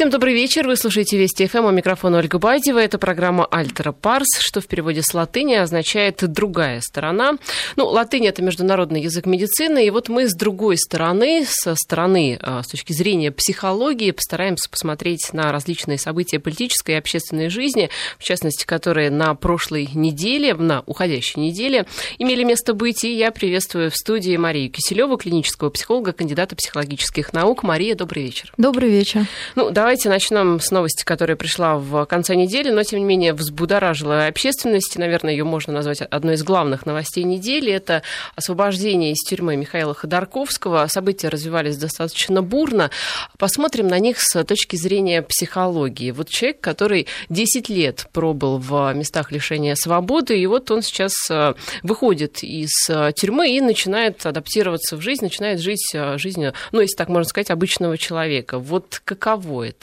Всем добрый вечер. Вы слушаете Вести ФМ. У микрофона Ольга Байдева. Это программа «Альтера Парс», что в переводе с латыни означает «другая сторона». Ну, латынь – это международный язык медицины. И вот мы с другой стороны, со стороны, а, с точки зрения психологии, постараемся посмотреть на различные события политической и общественной жизни, в частности, которые на прошлой неделе, на уходящей неделе имели место быть. И я приветствую в студии Марию Киселеву, клинического психолога, кандидата психологических наук. Мария, добрый вечер. Добрый вечер. Ну, Давайте начнем с новости, которая пришла в конце недели, но, тем не менее, взбудоражила общественность. Наверное, ее можно назвать одной из главных новостей недели. Это освобождение из тюрьмы Михаила Ходорковского. События развивались достаточно бурно. Посмотрим на них с точки зрения психологии. Вот человек, который 10 лет пробыл в местах лишения свободы, и вот он сейчас э, выходит из э, тюрьмы и начинает адаптироваться в жизнь, начинает жить э, жизнью, ну, если так можно сказать, обычного человека. Вот каково это?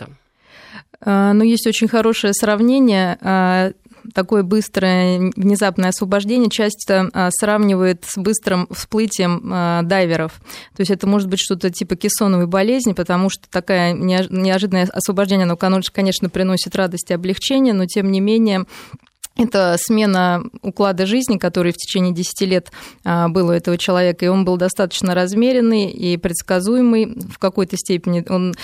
А, ну, есть очень хорошее сравнение а, такое быстрое внезапное освобождение часто а, сравнивает с быстрым всплытием дайверов. То есть это может быть что-то типа кессоновой болезни, потому что такое неожиданное освобождение, оно, конечно, приносит радость и облегчение, но тем не менее это смена уклада жизни, который в течение 10 лет был у этого человека, и он был достаточно размеренный и предсказуемый в какой-то степени. Он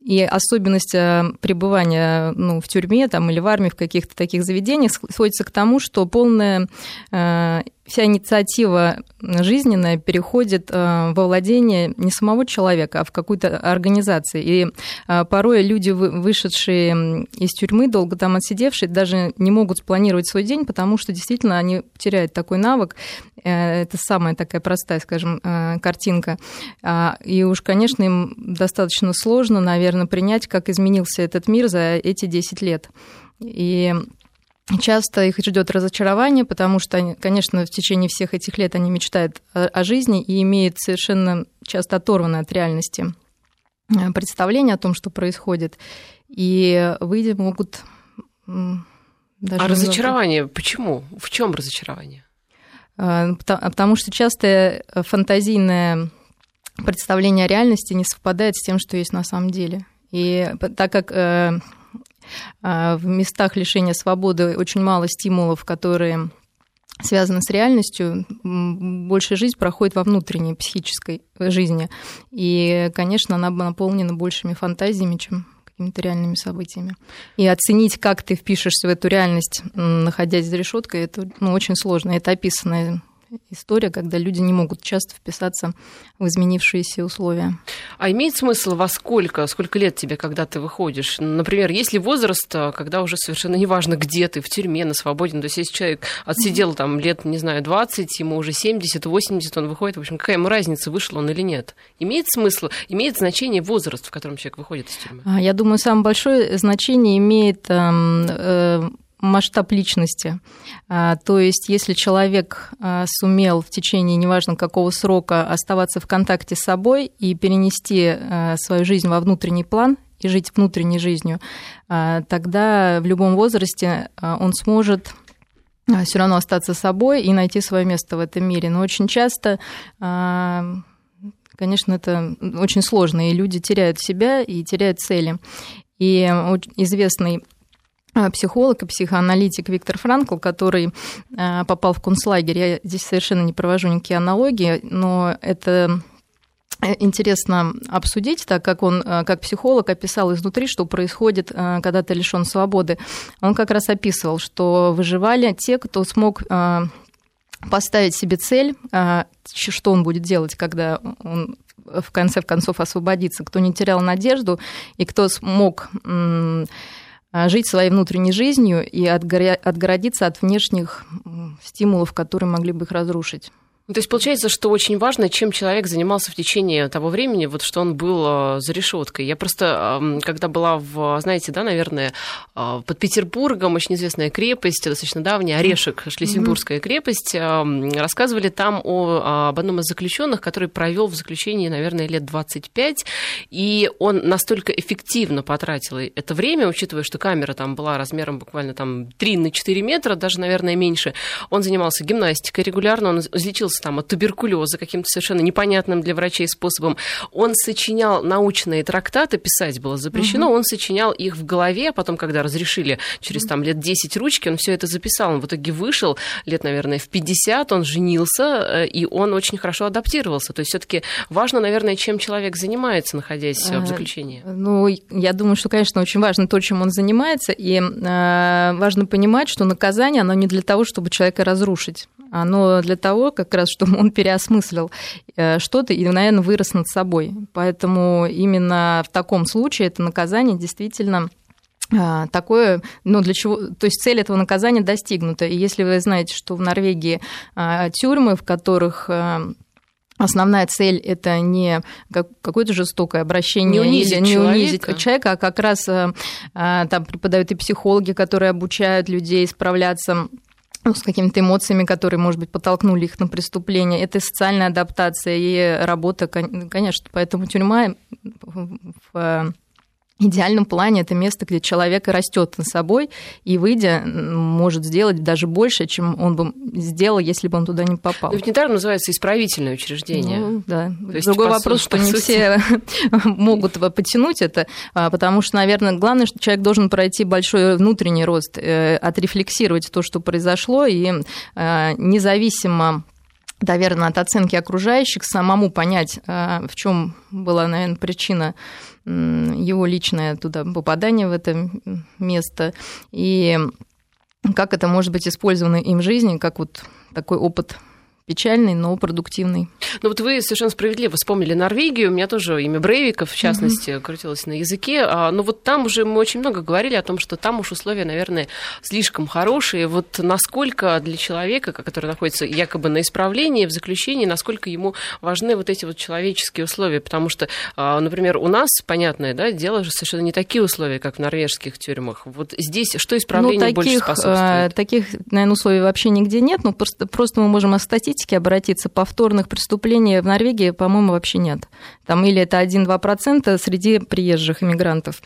и особенность э, пребывания ну, в тюрьме там, или в армии, в каких-то таких заведениях сводится к тому, что полная э, вся инициатива жизненная переходит э, во владение не самого человека, а в какую-то организацию. И э, порой люди, вышедшие из тюрьмы, долго там отсидевшие, даже не могут спланировать свой день, потому что действительно они теряют такой навык. Э, это самая такая простая, скажем, картинка. А, и уж, конечно, им достаточно сложно, наверное, принять, как изменился этот мир за эти 10 лет. И Часто их ждет разочарование, потому что, конечно, в течение всех этих лет они мечтают о жизни и имеют совершенно часто оторванное от реальности э, представление о том, что происходит. И выйдя могут даже... А разочарование почему? В чем разочарование? Э, потому что часто фантазийное представление о реальности не совпадает с тем, что есть на самом деле. И так как э, в местах лишения свободы очень мало стимулов, которые связаны с реальностью, большая жизнь проходит во внутренней психической жизни. И, конечно, она наполнена большими фантазиями, чем какими-то реальными событиями. И оценить, как ты впишешься в эту реальность, находясь за решеткой, это ну, очень сложно. Это описано история, когда люди не могут часто вписаться в изменившиеся условия. А имеет смысл во сколько, сколько лет тебе, когда ты выходишь? Например, есть ли возраст, а, когда уже совершенно неважно, где ты, в тюрьме, на свободе, ну, то есть если человек отсидел там лет, не знаю, 20, ему уже 70, 80, он выходит, в общем, какая ему разница, вышел он или нет? Имеет смысл, имеет значение возраст, в котором человек выходит из тюрьмы? А, я думаю, самое большое значение имеет эм, э, масштаб личности. А, то есть, если человек а, сумел в течение неважно какого срока оставаться в контакте с собой и перенести а, свою жизнь во внутренний план и жить внутренней жизнью, тогда в любом возрасте он сможет все равно остаться собой и найти свое место в этом мире. Но очень часто конечно, это очень сложно, и люди теряют себя и теряют цели. И известный психолог и психоаналитик Виктор Франкл, который а, попал в концлагерь. Я здесь совершенно не провожу никакие аналогии, но это э, интересно обсудить, так как он а, как психолог описал изнутри, что происходит, когда ты лишен свободы. Он как раз описывал, что выживали те, кто смог поставить себе цель, что он будет делать, когда он в конце концов освободится, кто не терял надежду и кто смог а, жить своей внутренней жизнью и отгородиться от внешних стимулов, которые могли бы их разрушить. Ну, то есть получается, что очень важно, чем человек занимался в течение того времени, вот что он был а, за решеткой. Я просто, когда была в, знаете, да, наверное, а, под Петербургом, очень известная крепость, достаточно давняя, Орешек, Шлиссельбургская mm-hmm. крепость, рассказывали там о, об одном из заключенных, который провел в заключении, наверное, лет 25, и он настолько эффективно потратил это время, учитывая, что камера там была размером буквально там 3 на 4 метра, даже, наверное, меньше. Он занимался гимнастикой регулярно, он излечился там, от туберкулеза каким-то совершенно непонятным для врачей способом. Он сочинял научные трактаты, писать было запрещено, угу. он сочинял их в голове, а потом, когда разрешили через там лет 10 ручки, он все это записал. Он в итоге вышел лет, наверное, в 50, он женился, э, и он очень хорошо адаптировался. То есть все-таки важно, наверное, чем человек занимается, находясь в заключении. Ну, я думаю, что, конечно, очень важно то, чем он занимается, и важно понимать, что наказание, оно не для того, чтобы человека разрушить, оно для того, как раз, чтобы он переосмыслил э, что-то и, наверное, вырос над собой. Поэтому именно в таком случае это наказание действительно а, такое, ну, для чего, то есть цель этого наказания достигнута. И если вы знаете, что в Норвегии а, тюрьмы, в которых а, Основная цель это не какое-то жестокое обращение, не унизить, или не человека. унизить человека, а как раз там преподают и психологи, которые обучают людей справляться ну, с какими-то эмоциями, которые, может быть, подтолкнули их на преступление. Это социальная адаптация и работа, конечно. Поэтому тюрьма в идеальном плане это место, где человек растет над собой и, выйдя, может сделать даже больше, чем он бы сделал, если бы он туда не попал. Но ведь недаром называется исправительное учреждение. Ну, да. То есть, Другой вопрос, что не сути... все могут потянуть это, а, потому что, наверное, главное, что человек должен пройти большой внутренний рост, э, отрефлексировать то, что произошло, и э, независимо наверное, от оценки окружающих, самому понять, э, в чем была, наверное, причина его личное туда попадание в это место, и как это может быть использовано им в жизни, как вот такой опыт печальный, но продуктивный. Ну вот вы совершенно справедливо вспомнили Норвегию. У меня тоже имя Брейвиков, в частности, mm-hmm. крутилось на языке. А, но вот там уже мы очень много говорили о том, что там уж условия, наверное, слишком хорошие. Вот насколько для человека, который находится якобы на исправлении, в заключении, насколько ему важны вот эти вот человеческие условия. Потому что, а, например, у нас, понятное да, дело, же совершенно не такие условия, как в норвежских тюрьмах. Вот здесь что исправлению ну, таких, больше способствует? Таких, наверное, условий вообще нигде нет. Но просто, просто мы можем остатить статистике обратиться, повторных преступлений в Норвегии, по-моему, вообще нет. Там или это 1-2% среди приезжих иммигрантов.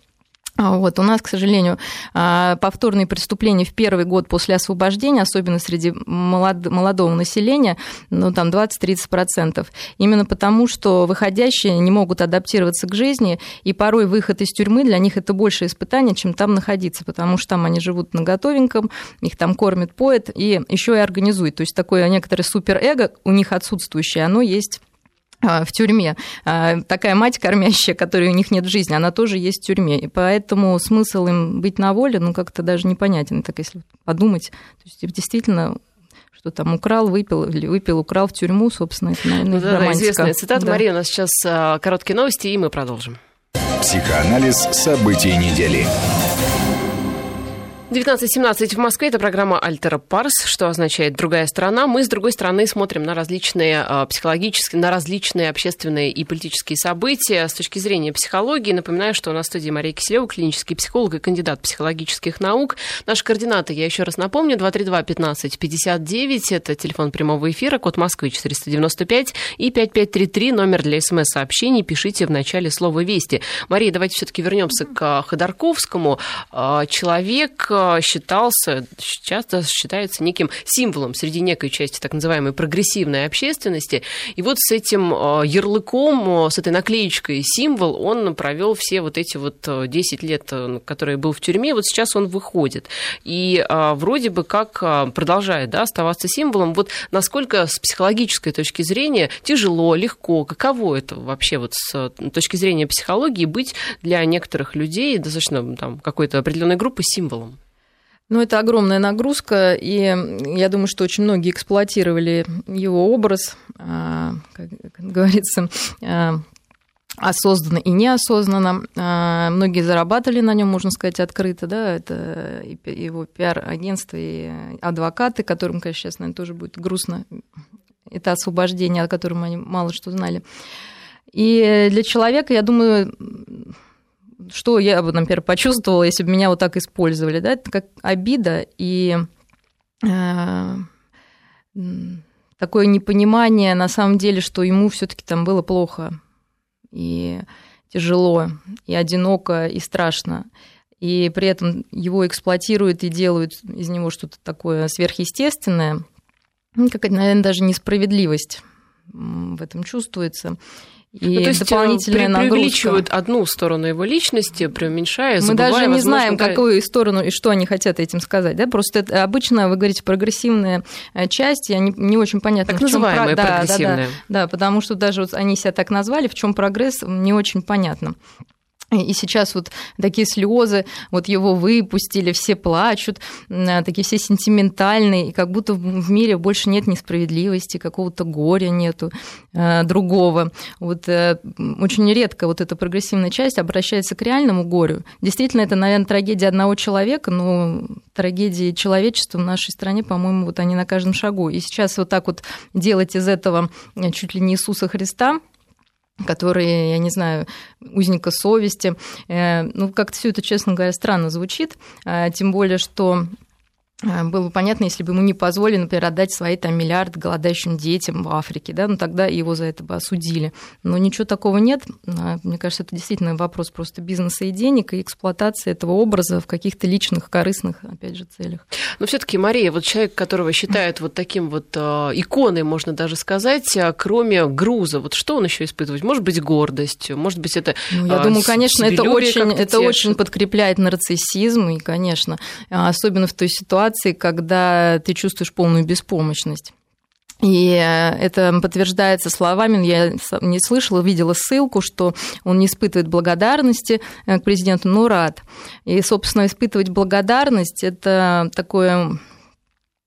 А вот. У нас, к сожалению, а, повторные преступления в первый год после освобождения, особенно среди молодого населения, ну, там 20-30%. Именно потому, что выходящие не могут адаптироваться к жизни, и порой выход из тюрьмы для них это больше испытание, чем там находиться, потому что там они живут на готовеньком, их там кормят, поят, и еще и организуют. То есть такое некоторое суперэго у них отсутствующее, оно есть в тюрьме. А, такая мать кормящая, которой у них нет в жизни, она тоже есть в тюрьме. И поэтому смысл им быть на воле, ну, как-то даже непонятен, так если подумать. То есть действительно что там украл, выпил, или выпил, украл в тюрьму, собственно, это, наверное, да, да, известная цитата. Да. Мария, у нас сейчас а, короткие новости, и мы продолжим. Психоанализ событий недели. 19.17 в Москве. Это программа «Альтера Парс», что означает «другая страна». Мы, с другой стороны, смотрим на различные а, психологические, на различные общественные и политические события с точки зрения психологии. Напоминаю, что у нас в студии Мария Киселева, клинический психолог и кандидат психологических наук. Наши координаты, я еще раз напомню, 232-1559, это телефон прямого эфира, код Москвы 495 и 5533, номер для смс-сообщений. Пишите в начале слова «Вести». Мария, давайте все-таки вернемся к Ходорковскому. А, человек считался, часто считается неким символом среди некой части так называемой прогрессивной общественности. И вот с этим э, ярлыком, э, с этой наклеечкой символ он провел все вот эти вот 10 э, лет, которые был в тюрьме. Вот сейчас он выходит. И вроде бы как продолжает да, оставаться символом. Вот насколько с психологической точки зрения тяжело, легко, каково это вообще вот с точки зрения психологии быть для некоторых людей, достаточно там, какой-то определенной группы символом? Ну, это огромная нагрузка, и я думаю, что очень многие эксплуатировали его образ, а, как говорится, а, осознанно и неосознанно. А, многие зарабатывали на нем, можно сказать, открыто, да, это его пиар-агентство и адвокаты, которым, конечно, сейчас, наверное, тоже будет грустно. Это освобождение, о котором они мало что знали. И для человека, я думаю, что я бы, например, почувствовала, если бы меня вот так использовали, да, это как обида и э, такое непонимание на самом деле, что ему все-таки там было плохо и тяжело, и одиноко, и страшно. И при этом его эксплуатируют и делают из него что-то такое сверхъестественное. ну, какая-то, наверное, даже несправедливость в этом чувствуется. И ну, то есть дополнительная при, преувеличивают одну сторону его личности, преуменьшая, Мы даже не знаем, да... какую сторону и что они хотят этим сказать. Да? Просто это обычно, вы говорите, прогрессивная э, часть, и они не очень понятно, так в чем называемая да. Да, да, да, потому что даже вот они себя так назвали, в чем прогресс, не очень понятно. И сейчас вот такие слезы, вот его выпустили, все плачут, а, такие все сентиментальные, и как будто в мире больше нет несправедливости, какого-то горя нету э, другого. Вот э, очень редко вот эта прогрессивная часть обращается к реальному горю. Действительно, это, наверное, трагедия одного человека, но трагедии человечества в нашей стране, по-моему, вот они на каждом шагу. И сейчас вот так вот делать из этого э, чуть ли не Иисуса Христа – которые, я не знаю, узника совести. Э, ну, как-то все это, честно говоря, странно звучит, э, тем более, что было бы понятно, если бы ему не позволили, например, отдать свои там миллиарды голодающим детям в Африке, да, ну тогда его за это бы осудили. Но ничего такого нет. А, мне кажется, это действительно вопрос просто бизнеса и денег, и эксплуатации этого образа в каких-то личных, корыстных, опять же, целях. Но все таки Мария, вот человек, которого считают вот таким вот э, иконой, можно даже сказать, а кроме груза, вот что он еще испытывает? Может быть, гордость, может быть, это ну, Я думаю, конечно, это очень, это очень подкрепляет нарциссизм, и, конечно, особенно в той ситуации, ситуации, когда ты чувствуешь полную беспомощность. И это подтверждается словами, я не слышала, видела ссылку, что он не испытывает благодарности э, к президенту, но рад. И, собственно, испытывать благодарность – это такое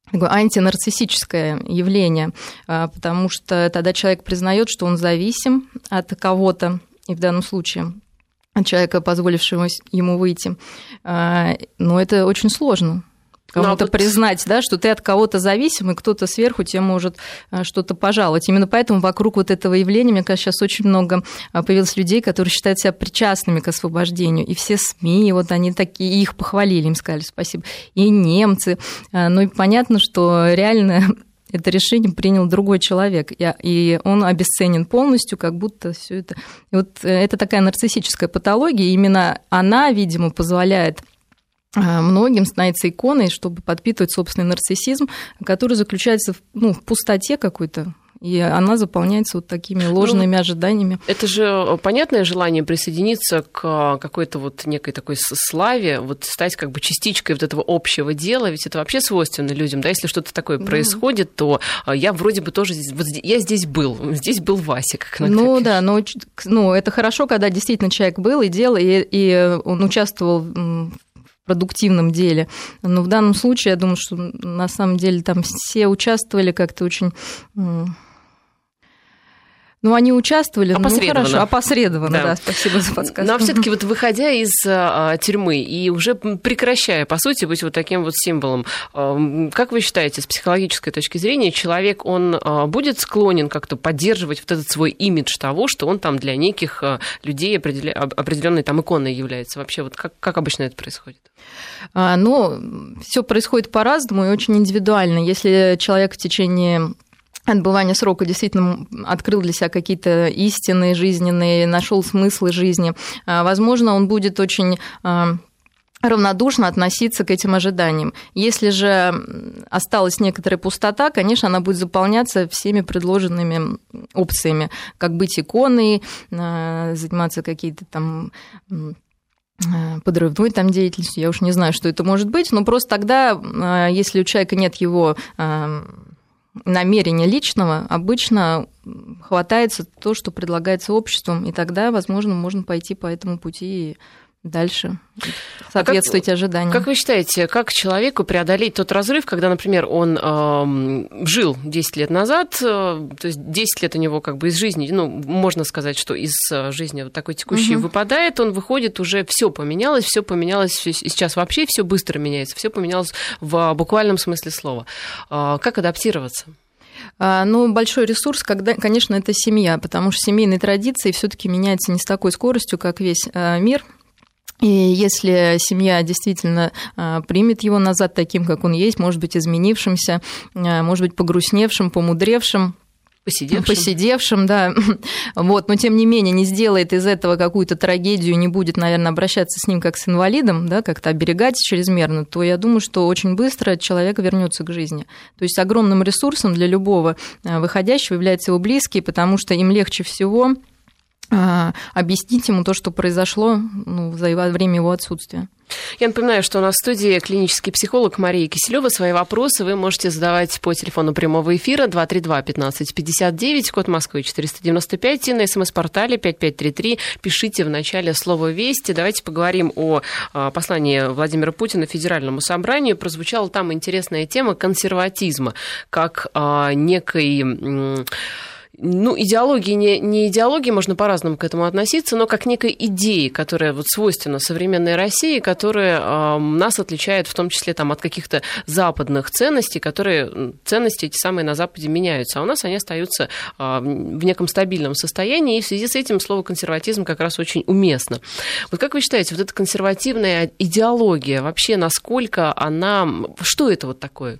такое антинарциссическое явление, а, потому что тогда человек признает, что он зависим от кого-то, и в данном случае от человека, позволившего ему выйти. Но это очень сложно кому-то ну, а признать, да, что ты от кого-то зависим, и кто-то сверху тебе может э, что-то пожаловать. Именно поэтому вокруг вот этого явления, мне кажется, сейчас очень много э, появилось людей, которые считают себя причастными к освобождению. И все СМИ, вот они такие, их похвалили, им сказали спасибо. И немцы. Э, ну и понятно, что реально это решение принял другой человек, и он обесценен полностью, как будто все это... И вот это такая нарциссическая патология, именно она, видимо, позволяет а, многим становится иконой, чтобы подпитывать собственный нарциссизм, который заключается в, ну, в пустоте какой-то, и она заполняется вот такими ну, ложными ну, ожиданиями. Это же понятное желание присоединиться к какой-то вот некой такой славе, вот стать как бы частичкой вот этого общего дела, ведь это вообще свойственно людям, да, если что-то такое происходит, то я вроде бы тоже здесь, вот я здесь был, здесь был Вася, как Ну да, но ну, это хорошо, когда действительно человек был и делал, и, и он участвовал в продуктивном деле. Но в данном случае, я думаю, что на самом деле там все участвовали как-то очень ну, они участвовали, ну, опосредованно. ну хорошо, опосредованно, да, да спасибо за подсказку. Но все таки вот выходя из а, тюрьмы и уже прекращая, по сути, быть вот таким вот символом, а, как вы считаете, с психологической точки зрения, человек, он а, будет склонен как-то поддерживать вот этот свой имидж того, что он там для неких а, людей определенной там иконой является? Вообще, вот как, как обычно это происходит? А, ну, все происходит по-разному и очень индивидуально. Если человек в течение отбывания срока действительно открыл для себя какие-то истины жизненные, нашел смыслы жизни, а, возможно, он будет очень а, равнодушно относиться к этим ожиданиям. Если же осталась некоторая пустота, конечно, она будет заполняться всеми предложенными опциями, как быть иконой, а, заниматься какие-то там подрывной там деятельностью, я уж не знаю, что это может быть, но просто тогда, если у человека нет его намерения личного обычно хватается то, что предлагается обществом, и тогда, возможно, можно пойти по этому пути и дальше соответствовать а как, ожиданиям. Как вы считаете, как человеку преодолеть тот разрыв, когда, например, он э, жил 10 лет назад, э, то есть 10 лет у него как бы из жизни, ну, можно сказать, что из э, жизни вот такой текущей угу. выпадает, он выходит, уже все поменялось, все поменялось, и сейчас вообще все быстро меняется, все поменялось в буквальном смысле слова. Э, как адаптироваться? А, ну, большой ресурс, когда, конечно, это семья, потому что семейные традиции все-таки меняются не с такой скоростью, как весь мир. И если семья действительно а, примет его назад таким, как он есть, может быть, изменившимся, а, может быть, погрустневшим, помудревшим, Посидевшим. Посидевшим, да. Вот, но тем не менее не сделает из этого какую-то трагедию, не будет, наверное, обращаться с ним как с инвалидом, да, как-то оберегать чрезмерно, то я думаю, что очень быстро человек вернется к жизни. То есть огромным ресурсом для любого э, выходящего является его близкий, потому что им легче всего а, объяснить ему то, что произошло ну, за время его отсутствия. Я напоминаю, что у нас в студии клинический психолог Мария Киселева. Свои вопросы вы можете задавать по телефону прямого эфира 232-1559, код Москвы 495, и на смс-портале 5533. Пишите в начале слово «Вести». Давайте поговорим о а, послании Владимира Путина Федеральному собранию. Прозвучала там интересная тема консерватизма, как а, некой ну, идеологии, не, не идеологии, можно по-разному к этому относиться, но как некой идеи, которая вот свойственна современной России, которая э, нас отличает в том числе там, от каких-то западных ценностей, которые ценности эти самые на Западе меняются, а у нас они остаются э, в неком стабильном состоянии, и в связи с этим слово консерватизм как раз очень уместно. Вот как вы считаете, вот эта консервативная идеология, вообще насколько она, что это вот такое?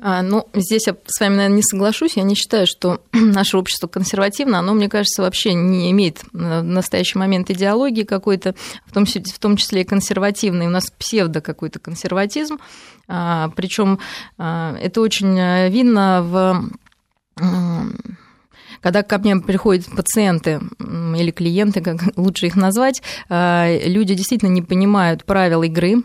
А, ну, здесь я с вами, наверное, не соглашусь. Я не считаю, что наше общество консервативно. Оно, мне кажется, вообще не имеет в настоящий момент идеологии какой-то, в том, в том числе и консервативной. У нас псевдо какой-то консерватизм. А, Причем а, это очень э, видно в когда ко мне приходят пациенты или клиенты, как лучше их назвать, люди действительно не понимают правил игры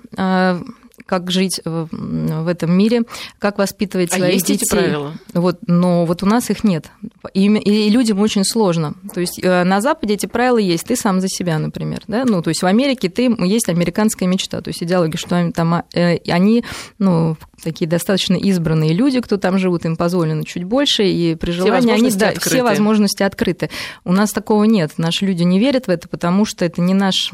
как жить в этом мире, как воспитывать а своих есть детей. Эти правила? Вот, но вот у нас их нет. И, и людям очень сложно. То есть э, на Западе эти правила есть. Ты сам за себя, например. Да? Ну, то есть в Америке ты, есть американская мечта. То есть идеология, что там, э, они ну, такие достаточно избранные люди, кто там живут, им позволено чуть больше, и при желании они, да, открыты. все возможности открыты. У нас такого нет. Наши люди не верят в это, потому что это не наш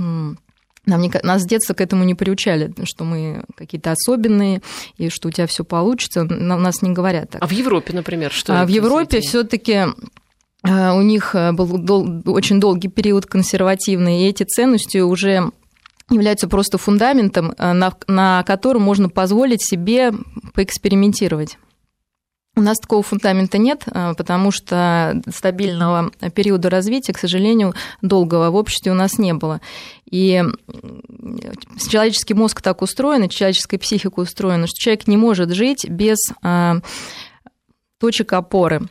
нам не, нас с детства к этому не приучали, что мы какие-то особенные, и что у тебя все получится. Нам, нас не говорят так. А в Европе, например, что? А в Европе все-таки э, у них э, был дол- очень долгий период консервативный, и эти ценности уже являются просто фундаментом, э, на, на котором можно позволить себе поэкспериментировать. У нас такого фундамента нет, потому что стабильного периода развития, к сожалению, долгого в обществе у нас не было. И человеческий мозг так устроен, человеческая психика устроена, что человек не может жить без а, точек опоры.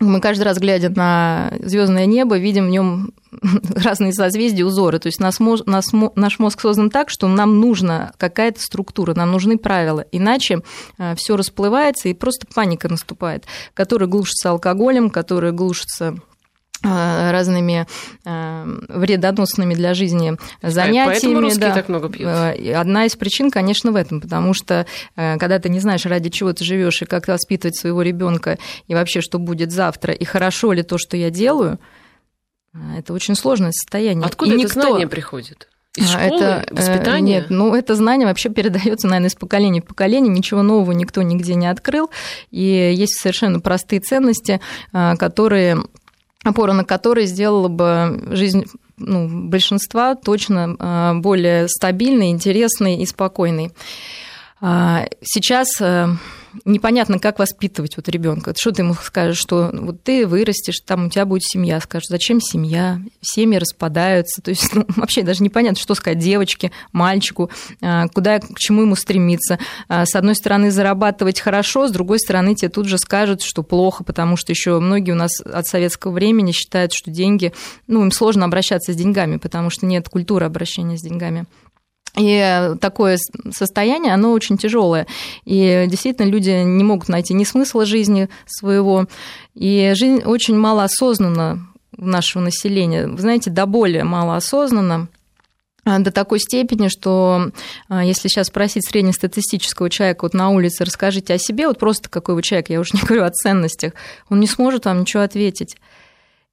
Мы каждый раз, глядя на звездное небо, видим в нем разные созвездия, узоры. То есть наш мозг, создан так, что нам нужна какая-то структура, нам нужны правила. Иначе а, все расплывается и просто паника наступает, которая глушится алкоголем, которая глушится Э, разными э, вредоносными для жизни занятиями. Поэтому да. так много пьют. Э, одна из причин, конечно, в этом, потому что когда ты не знаешь, ради чего ты живешь и как воспитывать своего ребенка и вообще, что будет завтра, и хорошо ли то, что я делаю, это очень сложное состояние. Откуда и это никто... знание приходит? Из школы, это, воспитание? Нет, ну это знание вообще передается, наверное, из поколения в поколение. Ничего нового никто нигде не открыл. И есть совершенно простые ценности, которые опора на которой сделала бы жизнь ну, большинства точно а, более стабильной, интересной и спокойной. А, сейчас э, непонятно, как воспитывать вот ребенка. Что ты ему скажешь, что вот ты вырастешь, там у тебя будет семья, скажешь, зачем семья, семьи распадаются, то есть ну, вообще даже непонятно, что сказать девочке, мальчику, а, куда, к чему ему стремиться. А, с одной стороны, зарабатывать хорошо, с другой стороны, тебе тут же скажут, что плохо, потому что еще многие у нас от советского времени считают, что деньги, ну, им сложно обращаться с деньгами, потому что нет культуры обращения с деньгами. И такое состояние, оно очень тяжелое. И действительно люди не могут найти ни смысла жизни своего. И жизнь очень мало осознанна у нашего населения. Вы знаете, до более мало осознанно а, до такой степени, что а, если сейчас спросить среднестатистического человека вот на улице, расскажите о себе, вот просто какой вы человек, я уже не говорю о ценностях, он не сможет вам ничего ответить.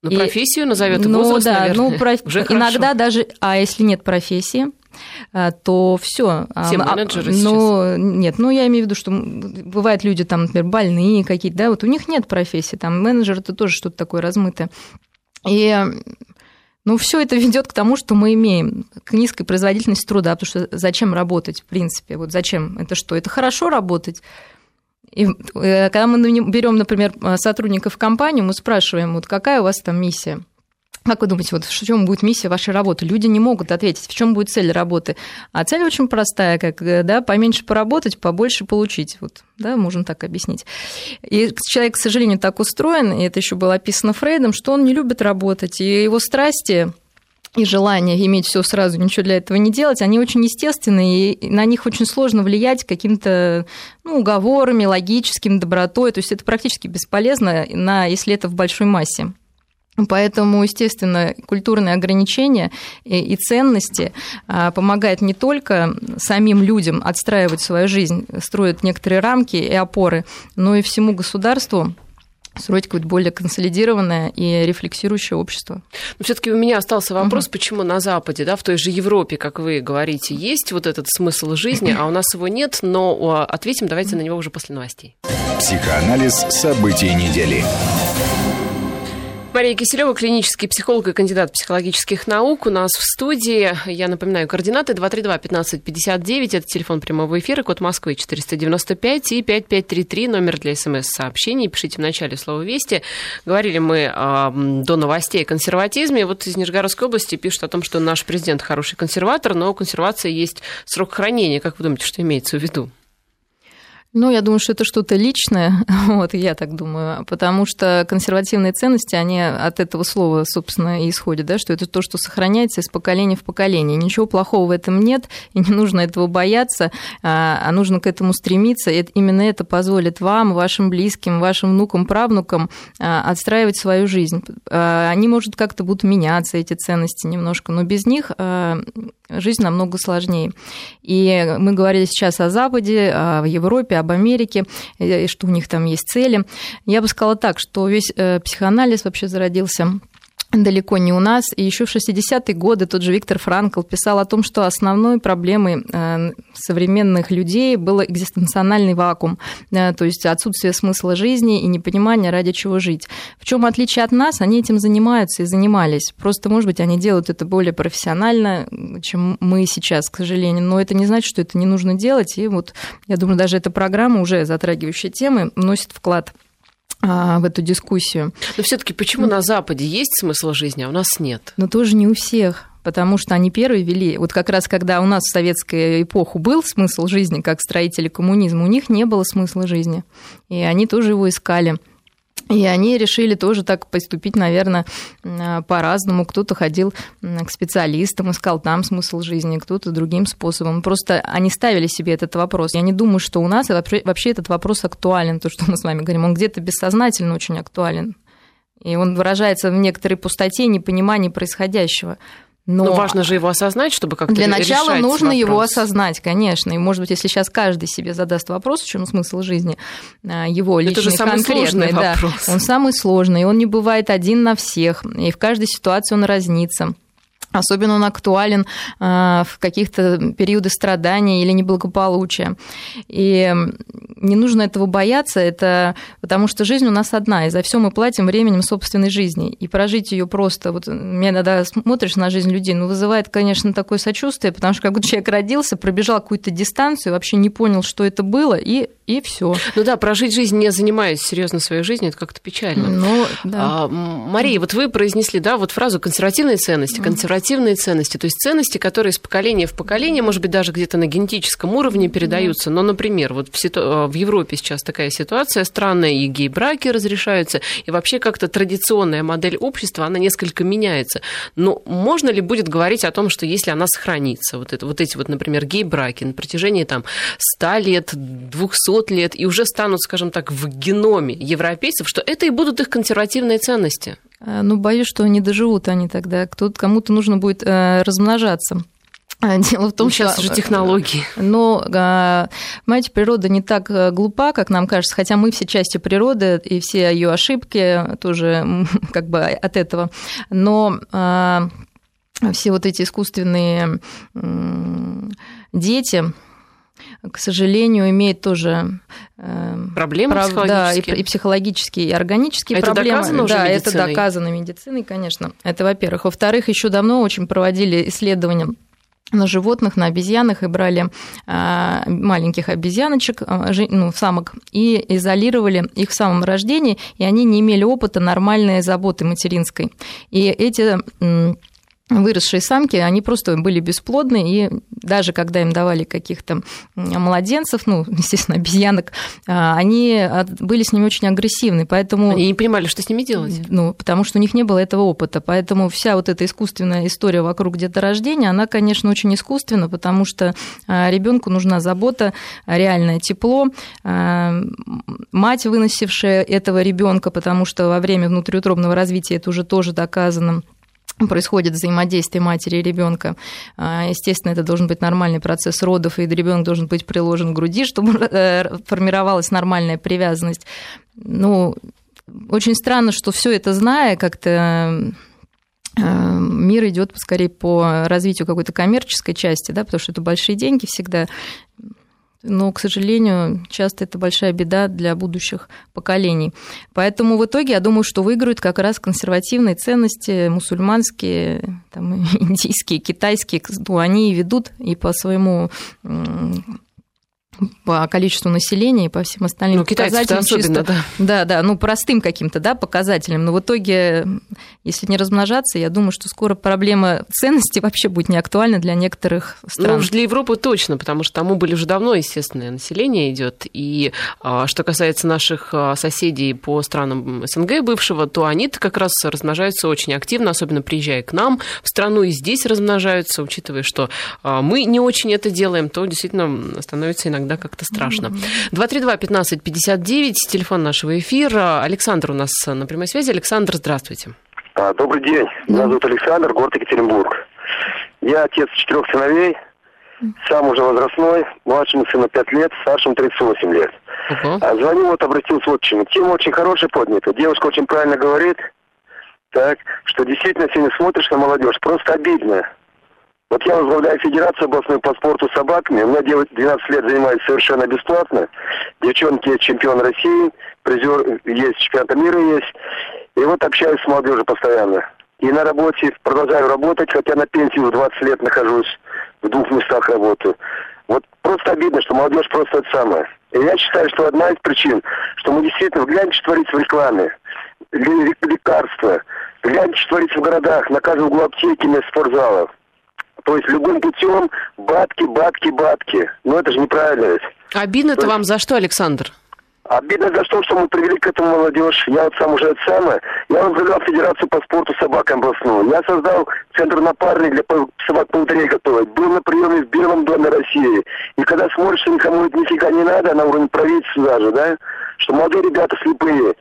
Ну, профессию назовет ну, возраст, да, наверное, ну, проф... уже иногда хорошо. даже, а если нет профессии, то все. А, Все менеджеры но, сейчас. Нет, ну я имею в виду, что бывают люди там, например, больные какие-то, да, вот у них нет профессии, там менеджер это тоже что-то такое размытое. И ну, все это ведет к тому, что мы имеем к низкой производительности труда, потому что зачем работать, в принципе, вот зачем? Это что? Это хорошо работать? И э, когда мы берем, например, сотрудников в компанию, мы спрашиваем, вот какая у вас там миссия? Как вы думаете, вот в чем будет миссия вашей работы? Люди не могут ответить, в чем будет цель работы. А цель очень простая, как да, поменьше поработать, побольше получить. Вот, да, можем так объяснить. И человек, к сожалению, так устроен, и это еще было описано Фрейдом, что он не любит работать, и его страсти и желание иметь все сразу, ничего для этого не делать, они очень естественные, и на них очень сложно влиять каким-то ну, уговорами, логическим, добротой. То есть это практически бесполезно, на, если это в большой массе. Поэтому, естественно, культурные ограничения и ценности а, помогают не только самим людям отстраивать свою жизнь, строят некоторые рамки и опоры, но и всему государству строить какое-то более консолидированное и рефлексирующее общество. Но все-таки у меня остался вопрос, угу. почему на Западе, да, в той же Европе, как вы говорите, есть вот этот смысл жизни, а у нас его нет, но ответим давайте на него уже после новостей. Психоанализ событий недели. Мария Киселева, клинический психолог и кандидат психологических наук. У нас в студии, я напоминаю, координаты 232-1559, это телефон прямого эфира, код Москвы 495 и 5533, номер для смс-сообщений. Пишите в начале слова «Вести». Говорили мы э, до новостей о консерватизме. Вот из Нижегородской области пишут о том, что наш президент хороший консерватор, но у консервации есть срок хранения. Как вы думаете, что имеется в виду? Ну, я думаю, что это что-то личное, вот, я так думаю, потому что консервативные ценности, они от этого слова, собственно, и исходят, да, что это то, что сохраняется из поколения в поколение. Ничего плохого в этом нет, и не нужно этого бояться, а, а нужно к этому стремиться, и именно это позволит вам, вашим близким, вашим внукам, правнукам а, отстраивать свою жизнь. А, они, может, как-то будут меняться, эти ценности немножко, но без них жизнь намного сложнее. И мы говорили сейчас о Западе, в Европе, об Америке, и что у них там есть цели. Я бы сказала так, что весь э, психоанализ вообще зародился далеко не у нас. И еще в 60-е годы тот же Виктор Франкл писал о том, что основной проблемой э, современных людей был экзистенциональный вакуум, э, то есть отсутствие смысла жизни и непонимание, ради чего жить. В чем отличие от нас, они этим занимаются и занимались. Просто, может быть, они делают это более профессионально, чем мы сейчас, к сожалению. Но это не значит, что это не нужно делать. И вот, я думаю, даже эта программа, уже затрагивающая темы, вносит вклад в эту дискуссию. Но все-таки почему на Западе есть смысл жизни, а у нас нет? Но тоже не у всех потому что они первые вели. Вот как раз когда у нас в советскую эпоху был смысл жизни, как строители коммунизма, у них не было смысла жизни. И они тоже его искали. И они решили тоже так поступить, наверное, по-разному. Кто-то ходил к специалистам, искал там смысл жизни, кто-то другим способом. Просто они ставили себе этот вопрос. Я не думаю, что у нас вообще этот вопрос актуален, то, что мы с вами говорим. Он где-то бессознательно очень актуален. И он выражается в некоторой пустоте, непонимании происходящего. Но, Но важно же его осознать, чтобы как-то Для начала нужно вопрос. его осознать, конечно. И, может быть, если сейчас каждый себе задаст вопрос, в чем смысл жизни, а, его личный, Это же самый конкретный, да, вопрос. он самый сложный, он не бывает один на всех, и в каждой ситуации он разнится. Особенно он актуален а, в каких-то периоды страдания или неблагополучия. И не нужно этого бояться, это потому что жизнь у нас одна, и за все мы платим временем собственной жизни. И прожить ее просто, вот меня иногда смотришь на жизнь людей, ну, вызывает, конечно, такое сочувствие, потому что как будто человек родился, пробежал какую-то дистанцию, вообще не понял, что это было, и и все. Ну да, прожить жизнь, не занимаясь серьезно своей жизнью, это как-то печально. Ну, да. а, Мария, вот вы произнесли, да, вот фразу консервативные ценности, консервативные ценности, то есть ценности, которые из поколения в поколение, может быть, даже где-то на генетическом уровне передаются. Но, например, вот в, ситу... в Европе сейчас такая ситуация странная, и гей-браки разрешаются, и вообще как-то традиционная модель общества, она несколько меняется. Но можно ли будет говорить о том, что если она сохранится, вот, это, вот эти вот, например, гей-браки на протяжении там 100 лет, 200 500 лет и уже станут, скажем так, в геноме европейцев, что это и будут их консервативные ценности? Э, ну, боюсь, что не доживут они тогда. Кто-то, кому-то нужно будет э, размножаться. А, дело в том, ну, сейчас что... уже технологии. Но, понимаете, природа не так глупа, как нам кажется, хотя мы все части природы, и все ее ошибки тоже как бы от этого. Но все вот эти искусственные дети, к сожалению, имеет тоже э, проблемы прав, психологические. Да, и, и психологические, и органические это проблемы. Доказано уже да, медициной? это доказано медициной, конечно. Это во-первых. Во-вторых, еще давно очень проводили исследования на животных, на обезьянах и брали а, маленьких обезьяночек, а, ну, самок, и изолировали их в самом рождении, и они не имели опыта нормальной заботы материнской. И эти выросшие самки, они просто были бесплодны, и даже когда им давали каких-то младенцев, ну, естественно, обезьянок, а, они были с ними очень агрессивны, поэтому... Они не понимали, что с ними делать. Ну, потому что у них не было этого опыта, поэтому вся вот эта искусственная история вокруг деторождения, она, конечно, очень искусственна, потому что а, ребенку нужна забота, реальное тепло, а, мать, выносившая этого ребенка, потому что во время внутриутробного развития это уже тоже доказано, происходит взаимодействие матери и ребенка. А, естественно, это должен быть нормальный процесс родов, и ребенок должен быть приложен к груди, чтобы э, формировалась нормальная привязанность. Ну, очень странно, что все это зная, как-то э, мир идет скорее по развитию какой-то коммерческой части, да, потому что это большие деньги всегда но, к сожалению, часто это большая беда для будущих поколений. Поэтому в итоге я думаю, что выиграют как раз консервативные ценности, мусульманские, там, индийские, китайские, ну, они ведут и по своему по количеству населения и по всем остальным ну, показателям. Чисто, да. Да, да, ну простым каким-то да, показателям. Но в итоге, если не размножаться, я думаю, что скоро проблема ценности вообще будет не актуальна для некоторых стран. Ну уж для Европы точно, потому что там были уже давно естественное население идет. И а, что касается наших а, соседей по странам СНГ бывшего, то они-то как раз размножаются очень активно, особенно приезжая к нам в страну и здесь размножаются, учитывая, что а, мы не очень это делаем, то действительно становится иногда иногда как-то страшно. 232-1559, телефон нашего эфира. Александр у нас на прямой связи. Александр, здравствуйте. А, добрый день. Меня зовут Александр, город Екатеринбург. Я отец четырех сыновей, сам уже возрастной, младшему сыну 5 лет, старшему 38 лет. Uh-huh. Звоню, вот обратился вот к чему. Тема очень хорошая поднята. Девушка очень правильно говорит, так, что действительно сегодня смотришь на молодежь, просто обидно. Вот я возглавляю Федерацию областную по спорту собаками. У меня девочка 12 лет занимается совершенно бесплатно. Девчонки есть чемпион России, призер есть, чемпионата мира есть. И вот общаюсь с молодежью постоянно. И на работе продолжаю работать, хотя на пенсии уже 20 лет нахожусь, в двух местах работаю. Вот просто обидно, что молодежь просто это самое. И я считаю, что одна из причин, что мы действительно, гляньте, что творится в рекламе, лекарства, гляньте, что творится в городах, на каждом углу аптеки, мест спортзалов. То есть любым путем бабки, бабки, бабки. Но это же неправильно ведь. Обидно-то есть... вам за что, Александр? Обидно за то, что мы привели к этому молодежь. Я вот сам уже это самое. Я возглавлял Федерацию по спорту собак областную. Я создал центр напарник для собак по готовить. Был на приеме в Белом доме России. И когда смотришь, что никому это нифига не надо, на уровне правительства даже, да, что молодые ребята слепые.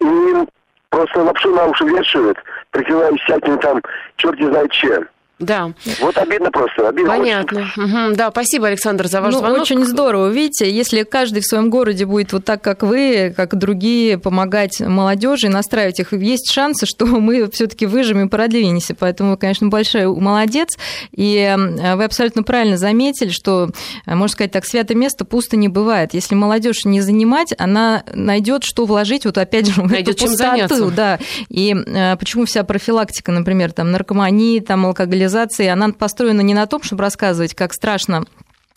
И им просто лапшу на уши вешают, прикрывая всякими там, черт не знает чем. Да. Вот обидно просто. Обидно Понятно. Угу. Да, спасибо, Александр, за ваш ну, звонок. Очень здорово. Видите, если каждый в своем городе будет вот так, как вы, как другие, помогать молодежи, настраивать их, есть шансы, что мы все-таки выживем и продвинемся. Поэтому вы, конечно, большой молодец. И вы абсолютно правильно заметили, что, можно сказать так, святое место пусто не бывает. Если молодежь не занимать, она найдет, что вложить, вот опять же, в найдет эту пустоту. Чем заняться. Да. И почему вся профилактика, например, там, наркомании, там, алкоголизации, цивилизации, она построена не на том, чтобы рассказывать, как страшно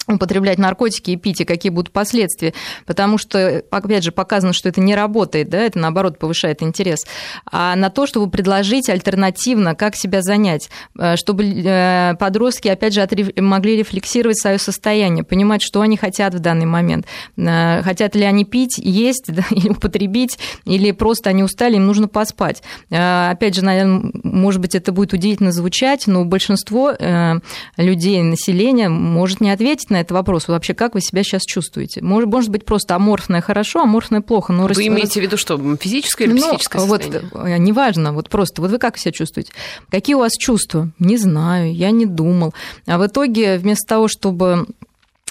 употреблять наркотики и пить, и какие будут последствия, потому что, опять же, показано, что это не работает, да, это, наоборот, повышает интерес, а на то, чтобы предложить альтернативно, как себя занять, э, чтобы э, подростки, опять же, могли рефлексировать свое состояние, понимать, что они хотят в данный момент, э, хотят ли они пить, есть, да, или употребить, или просто они устали, им нужно поспать. Опять же, наверное, может быть, это будет удивительно звучать, но большинство людей, населения может не ответить на этот вопрос. Вообще, как вы себя сейчас чувствуете? Может, может быть, просто аморфное хорошо, аморфное плохо. Но вы рас... имеете в виду что, физическое или ну, психическое состояние? Вот, э, неважно, вот просто, вот вы как себя чувствуете? Какие у вас чувства? Не знаю, я не думал. А в итоге, вместо того, чтобы Э,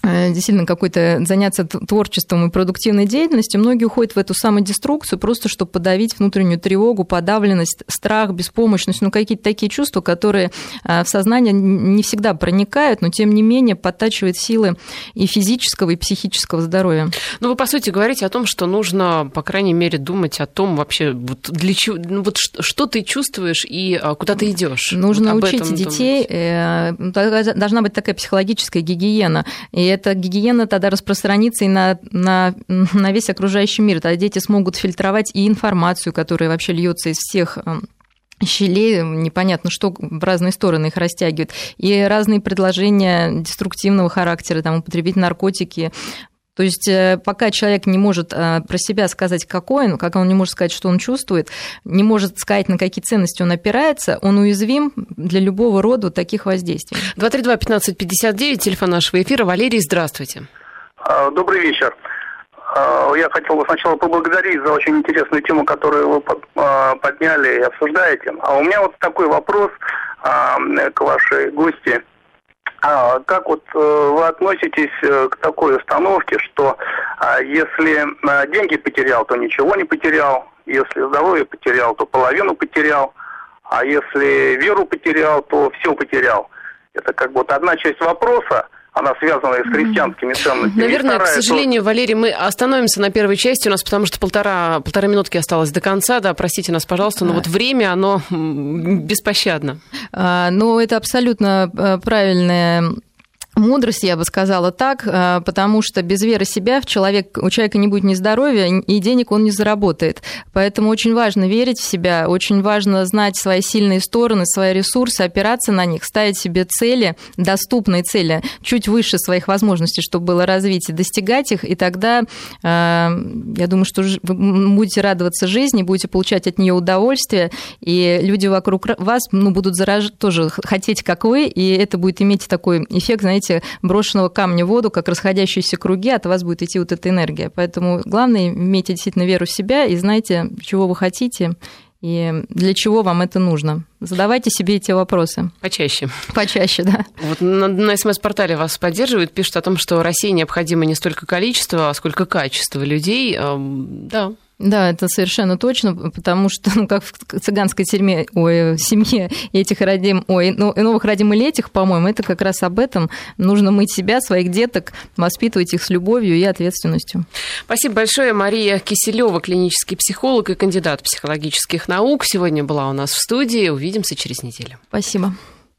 действительно какой-то заняться творчеством и продуктивной деятельностью, многие уходят в эту самодеструкцию просто, чтобы подавить внутреннюю тревогу, подавленность, страх, беспомощность, ну какие-то такие чувства, которые э, в сознание не всегда проникают, но тем не менее подтачивают силы и физического, и психического здоровья. Ну вы, по сути, говорите о том, что нужно, по крайней мере, думать о том вообще, вот для чего, ну, вот что ты чувствуешь и а, куда ты идешь. Нужно вот учить детей, думать. Э, должна быть такая психологическая гигиена, и эта гигиена тогда распространится и на, на, на весь окружающий мир. Тогда дети смогут фильтровать и информацию, которая вообще льется из всех эм, щелей, непонятно что, в разные стороны их растягивает, и разные предложения деструктивного характера, там, употребить наркотики, то есть э, пока человек не может э, про себя сказать, какой он, как он не может сказать, что он чувствует, не может сказать, на какие ценности он опирается, он уязвим для любого рода таких воздействий. 232-1559, телефон нашего эфира. Валерий, здравствуйте. А, добрый вечер. А, я хотел бы сначала поблагодарить за очень интересную тему, которую вы а, подняли и обсуждаете. А у меня вот такой вопрос к вашей гости. А как вот э, вы относитесь э, к такой установке, что а, если э, деньги потерял, то ничего не потерял, если здоровье потерял, то половину потерял, а если веру потерял, то все потерял? Это как бы вот одна часть вопроса, она связана и с христианскими ценностями. Наверное, к сожалению, то... Валерий, мы остановимся на первой части у нас, потому что полтора, полтора минутки осталось до конца, да, простите нас, пожалуйста, но вот время, оно беспощадно. А, ну, это абсолютно э, правильная Мудрость, я бы сказала так, э, потому что без веры себя в человек, у человека не будет ни здоровья, и денег он не заработает. Поэтому очень важно верить в себя, очень важно знать свои сильные стороны, свои ресурсы, опираться на них, ставить себе цели, доступные цели, чуть выше своих возможностей, чтобы было развитие, достигать их, и тогда э, я думаю, что вы будете радоваться жизни, будете получать от нее удовольствие, и люди вокруг вас ну, будут зараж... тоже хотеть, как вы, и это будет иметь такой эффект, знаете, знаете, брошенного камня в воду, как расходящиеся круги, от вас будет идти вот эта энергия. Поэтому главное, имейте действительно веру в себя и знайте, чего вы хотите, и для чего вам это нужно? Задавайте себе эти вопросы. Почаще. Почаще, да. Вот на, на СМС-портале вас поддерживают, пишут о том, что России необходимо не столько количество, а сколько качество людей. Да, да, это совершенно точно, потому что, ну, как в цыганской тюрьме, ой, семье этих родим, ой, ну, новых родим или этих, по-моему, это как раз об этом. Нужно мыть себя, своих деток, воспитывать их с любовью и ответственностью. Спасибо большое. Мария Киселева, клинический психолог и кандидат психологических наук, сегодня была у нас в студии. Увидимся через неделю. Спасибо.